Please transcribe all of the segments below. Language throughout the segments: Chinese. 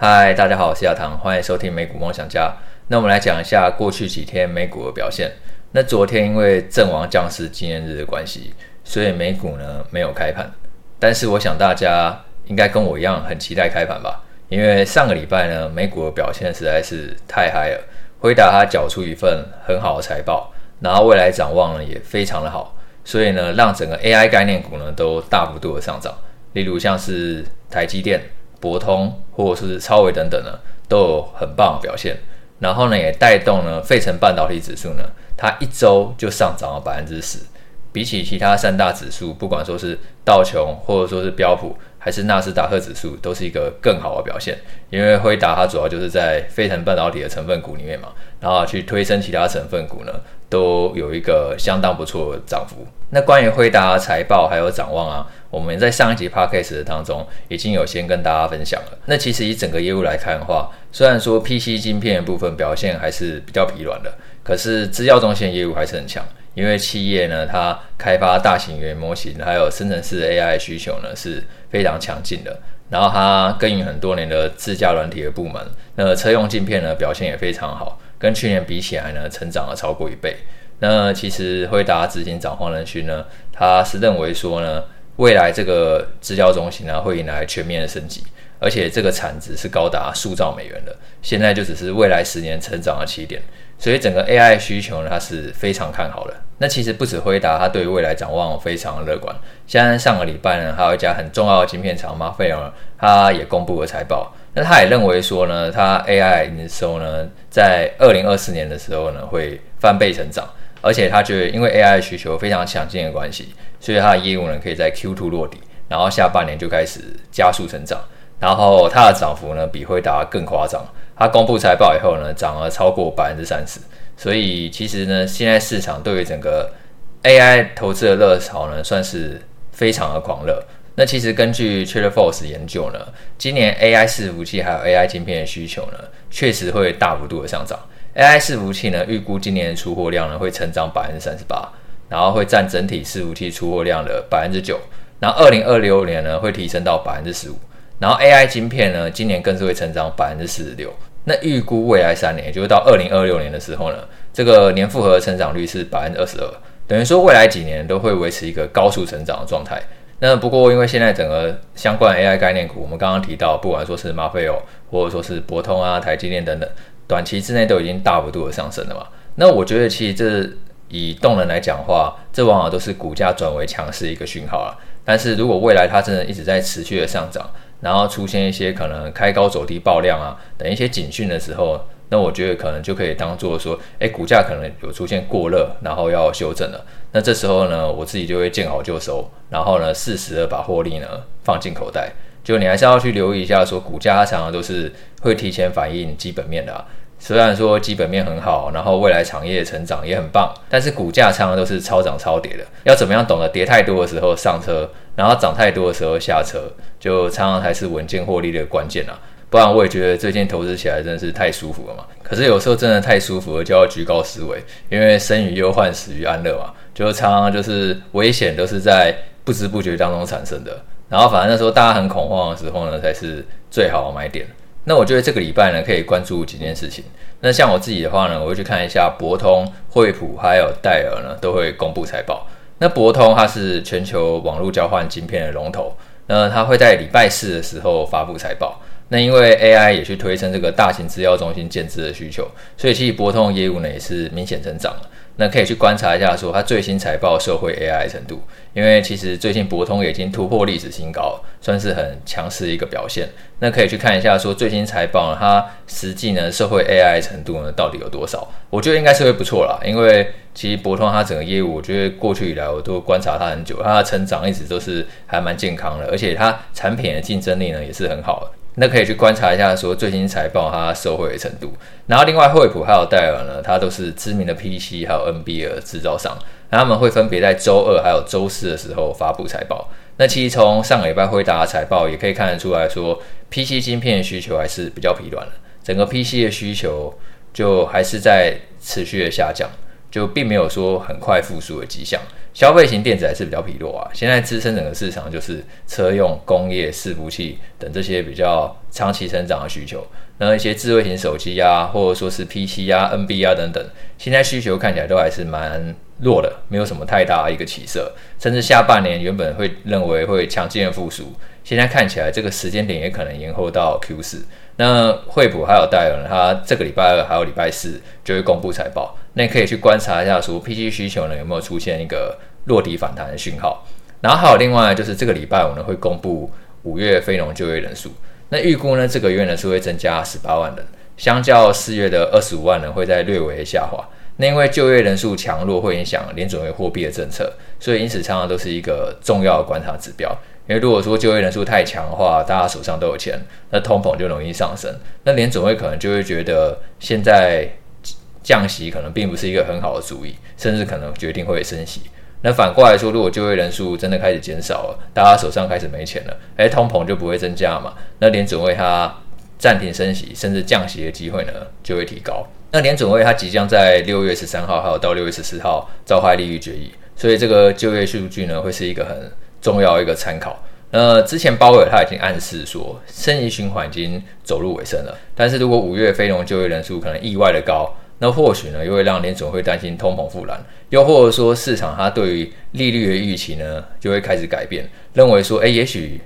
嗨，大家好，我是亚堂，欢迎收听美股梦想家。那我们来讲一下过去几天美股的表现。那昨天因为阵亡将士纪念日的关系，所以美股呢没有开盘。但是我想大家应该跟我一样很期待开盘吧？因为上个礼拜呢美股的表现实在是太嗨了，辉达它缴出一份很好的财报，然后未来展望呢也非常的好，所以呢让整个 AI 概念股呢都大幅度的上涨，例如像是台积电。博通或者是超维等等呢，都有很棒的表现，然后呢，也带动了费城半导体指数呢，它一周就上涨了百分之十，比起其他三大指数，不管说是道琼或者说是标普，还是纳斯达克指数，都是一个更好的表现。因为辉达它主要就是在费城半导体的成分股里面嘛，然后去推升其他成分股呢，都有一个相当不错的涨幅。那关于辉达财报还有展望啊，我们在上一集 podcast 当中已经有先跟大家分享了。那其实以整个业务来看的话，虽然说 PC 晶片的部分表现还是比较疲软的，可是资料中心业务还是很强。因为企业呢，它开发大型语言模型还有生成式 AI 需求呢是非常强劲的。然后它耕耘很多年的自驾软体的部门，那车用镜片呢表现也非常好，跟去年比起来呢，成长了超过一倍。那其实辉达执行长黄仁勋呢，他是认为说呢，未来这个资料中心呢会迎来全面的升级，而且这个产值是高达数兆美元的，现在就只是未来十年成长的起点。所以整个 AI 需求呢，它是非常看好的。那其实不止辉达，它对于未来展望非常乐观。像上个礼拜呢，还有一家很重要的晶片厂 Marvell，它也公布了财报。那他也认为说呢，它 AI 营收呢，在二零二四年的时候呢，会翻倍成长。而且他觉得，因为 AI 需求非常强劲的关系，所以它的业务呢，可以在 Q2 落地，然后下半年就开始加速成长。然后它的涨幅呢，比辉达更夸张。它公布财报以后呢，涨了超过百分之三十，所以其实呢，现在市场对于整个 AI 投资的热潮呢，算是非常的狂热。那其实根据 TrendForce 研究呢，今年 AI 伺服器还有 AI 晶片的需求呢，确实会大幅度的上涨。AI 伺服器呢，预估今年的出货量呢会成长百分之三十八，然后会占整体伺服器出货量的百分之九，然后二零二六年呢会提升到百分之十五，然后 AI 晶片呢，今年更是会成长百分之四十六。那预估未来三年，也就是到二零二六年的时候呢，这个年复合成长率是百分之二十二，等于说未来几年都会维持一个高速成长的状态。那不过因为现在整个相关 AI 概念股，我们刚刚提到，不管说是 m a f e 或者说是博通啊、台积电等等，短期之内都已经大幅度的上升了嘛。那我觉得其实这以动能来讲的话，这往往都是股价转为强势一个讯号了。但是如果未来它真的一直在持续的上涨，然后出现一些可能开高走低爆量啊等一些警讯的时候，那我觉得可能就可以当做说，诶，股价可能有出现过热，然后要修正了。那这时候呢，我自己就会见好就收，然后呢，适时的把获利呢放进口袋。就你还是要去留意一下，说股价它常常都是会提前反映基本面的啊。虽然说基本面很好，然后未来产业成长也很棒，但是股价常常都是超涨超跌的。要怎么样懂得跌太多的时候上车，然后涨太多的时候下车，就常常才是稳健获利的关键啊。不然我也觉得最近投资起来真的是太舒服了嘛。可是有时候真的太舒服了，就要居高思危，因为生于忧患，死于安乐嘛。就常常就是危险都是在不知不觉当中产生的。然后反正那时候大家很恐慌的时候呢，才是最好的买点。那我觉得这个礼拜呢，可以关注几件事情。那像我自己的话呢，我会去看一下博通、惠普还有戴尔呢，都会公布财报。那博通它是全球网络交换晶片的龙头，那它会在礼拜四的时候发布财报。那因为 AI 也去推升这个大型资料中心建置的需求，所以其实博通的业务呢也是明显增长了。那可以去观察一下，说它最新财报受惠 AI 程度，因为其实最近博通也已经突破历史新高，算是很强势一个表现。那可以去看一下，说最新财报呢，它实际呢受惠 AI 程度呢到底有多少？我觉得应该是会不错啦，因为其实博通它整个业务，我觉得过去以来我都观察它很久，它的成长一直都是还蛮健康的，而且它产品的竞争力呢也是很好的。那可以去观察一下，说最新财报它受惠的程度。然后另外惠普还有戴尔呢，它都是知名的 PC 还有 NB 的制造商，那他们会分别在周二还有周四的时候发布财报。那其实从上个礼拜辉达的财报也可以看得出来说，PC 晶片的需求还是比较疲软的，整个 PC 的需求就还是在持续的下降。就并没有说很快复苏的迹象。消费型电子还是比较疲弱啊。现在支撑整个市场就是车用、工业、伺服器等这些比较长期成长的需求。那一些智慧型手机啊，或者说是 PC 啊、NB 啊等等，现在需求看起来都还是蛮弱的，没有什么太大一个起色。甚至下半年原本会认为会强劲的复苏，现在看起来这个时间点也可能延后到 Q 四。那惠普还有戴尔，它这个礼拜二还有礼拜四就会公布财报，那你可以去观察一下，说 PC 需求呢有没有出现一个落底反弹的讯号。然后还有另外就是这个礼拜我呢会公布五月非农就业人数。那预估呢，这个月呢是会增加十八万人，相较四月的二十五万人会在略微下滑。那因为就业人数强弱会影响联准会货币的政策，所以因此常常都是一个重要的观察指标。因为如果说就业人数太强的话，大家手上都有钱，那通膨就容易上升。那联准会可能就会觉得现在降息可能并不是一个很好的主意，甚至可能决定会升息。那反过来说，如果就业人数真的开始减少了，大家手上开始没钱了，诶，通膨就不会增加嘛？那联准会它暂停升息，甚至降息的机会呢就会提高。那联准会它即将在六月十三号还有到六月十四号召开利率决议，所以这个就业数据呢会是一个很重要的一个参考。那之前鲍威尔他已经暗示说，升息循环已经走入尾声了，但是如果五月非农就业人数可能意外的高。那或许呢，又会让联准会担心通膨复燃，又或者说市场它对于利率的预期呢，就会开始改变，认为说，诶，也许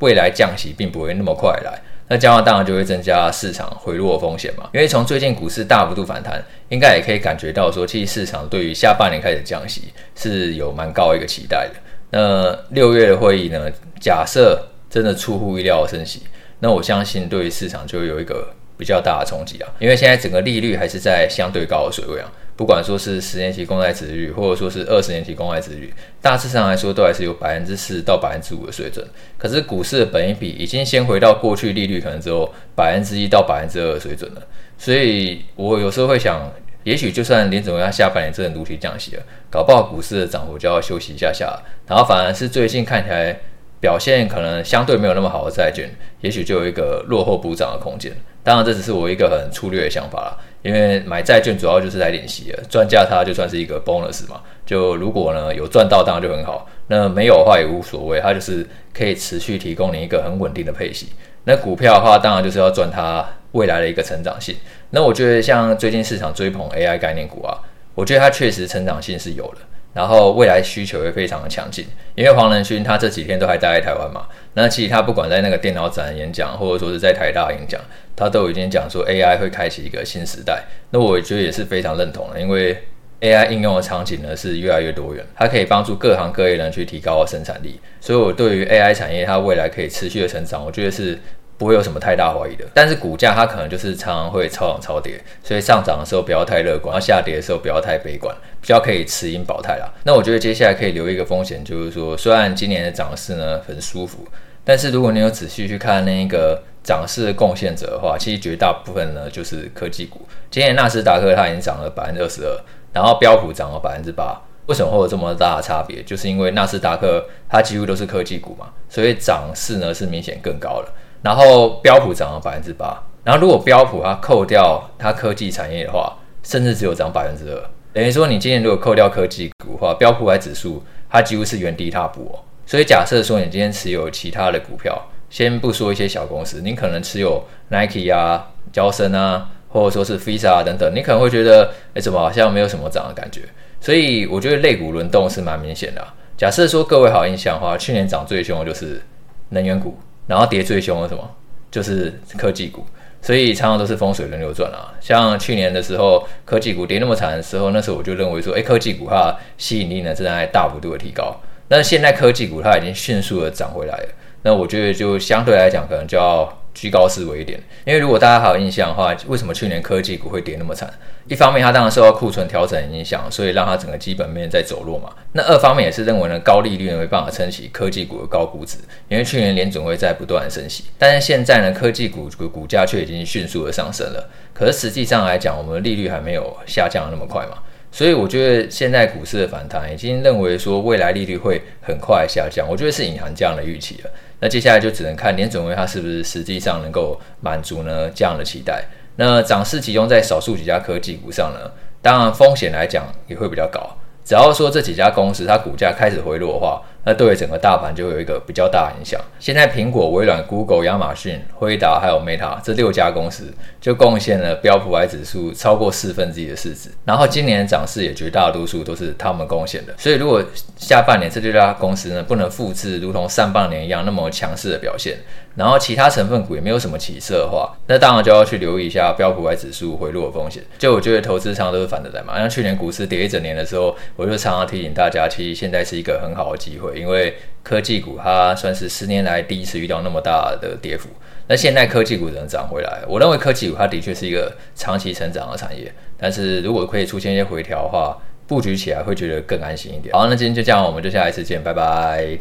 未来降息并不会那么快来。那这样当然就会增加市场回落的风险嘛。因为从最近股市大幅度反弹，应该也可以感觉到说，其实市场对于下半年开始降息是有蛮高一个期待的。那六月的会议呢，假设真的出乎意料的升息，那我相信对于市场就会有一个。比较大的冲击啊，因为现在整个利率还是在相对高的水位啊，不管说是十年期公债殖率，或者说是二十年期公债殖率，大致上来说都还是有百分之四到百分之五的水准。可是股市的本益比已经先回到过去利率可能只有百分之一到百分之二的水准了，所以我有时候会想，也许就算林总要下半年真的如期降息了，搞不好股市的涨幅就要休息一下下，然后反而是最近看起来。表现可能相对没有那么好的债券，也许就有一个落后补涨的空间。当然，这只是我一个很粗略的想法啦。因为买债券主要就是来领息的，赚价差就算是一个 bonus 嘛。就如果呢有赚到，当然就很好；那没有的话也无所谓，它就是可以持续提供你一个很稳定的配息。那股票的话，当然就是要赚它未来的一个成长性。那我觉得像最近市场追捧 AI 概念股啊，我觉得它确实成长性是有的。然后未来需求也非常的强劲，因为黄仁勋他这几天都还待在台湾嘛，那其实他不管在那个电脑展演讲，或者说是在台大演讲，他都已经讲说 AI 会开启一个新时代。那我觉得也是非常认同的，因为 AI 应用的场景呢是越来越多元，它可以帮助各行各业人去提高生产力，所以我对于 AI 产业它未来可以持续的成长，我觉得是。不会有什么太大怀疑的，但是股价它可能就是常常会超涨超跌，所以上涨的时候不要太乐观，然后下跌的时候不要太悲观，比较可以持盈保泰啦。那我觉得接下来可以留一个风险，就是说虽然今年的涨势呢很舒服，但是如果你有仔细去看那个涨势的贡献者的话，其实绝大部分呢就是科技股。今年纳斯达克它已经涨了百分之二十二，然后标普涨了百分之八。为什么会有这么大的差别？就是因为纳斯达克它几乎都是科技股嘛，所以涨势呢是明显更高了。然后标普涨了百分之八，然后如果标普它扣掉它科技产业的话，甚至只有涨百分之二。等于说你今天如果扣掉科技股的话，标普还指数它几乎是原地踏步哦。所以假设说你今天持有其他的股票，先不说一些小公司，你可能持有 Nike 啊、娇生啊，或者说是 Visa 等等，你可能会觉得，哎，怎么好像没有什么涨的感觉？所以我觉得类股轮动是蛮明显的。假设说各位好印象的话，去年涨最凶的就是能源股。然后跌最凶的什么？就是科技股，所以常常都是风水轮流转啊。像去年的时候，科技股跌那么惨的时候，那时候我就认为说，哎，科技股它吸引力呢正在大幅度的提高。但是现在科技股它已经迅速的涨回来了，那我觉得就相对来讲可能就要。居高思维一点，因为如果大家还有印象的话，为什么去年科技股会跌那么惨？一方面它当然受到库存调整影响，所以让它整个基本面在走弱嘛。那二方面也是认为呢，高利率没办法撑起科技股的高估值，因为去年联准会在不断的升息，但是现在呢，科技股股股价却已经迅速的上升了。可是实际上来讲，我们的利率还没有下降那么快嘛。所以我觉得现在股市的反弹已经认为说未来利率会很快下降，我觉得是隐含这样的预期了。那接下来就只能看年准会它是不是实际上能够满足呢这样的期待。那涨势集中在少数几家科技股上呢，当然风险来讲也会比较高。只要说这几家公司它股价开始回落的话，那对于整个大盘就会有一个比较大的影响。现在苹果、微软、Google、亚马逊、辉达还有 Meta 这六家公司就贡献了标普五百指数超过四分之一的市值。然后今年的涨势也绝大多数都是他们贡献的。所以如果下半年这六家公司呢不能复制如同上半年一样那么强势的表现，然后其他成分股也没有什么起色的话，那当然就要去留意一下标普五百指数回落的风险。就我觉得投资常常都是反着来嘛，像去年股市跌一整年的时候，我就常常提醒大家，其实现在是一个很好的机会，因为科技股它算是十年来第一次遇到那么大的跌幅。那现在科技股能涨回来，我认为科技股它的确是一个长期成长的产业，但是如果可以出现一些回调的话，布局起来会觉得更安心一点。好，那今天就这样，我们就下一次见，拜拜。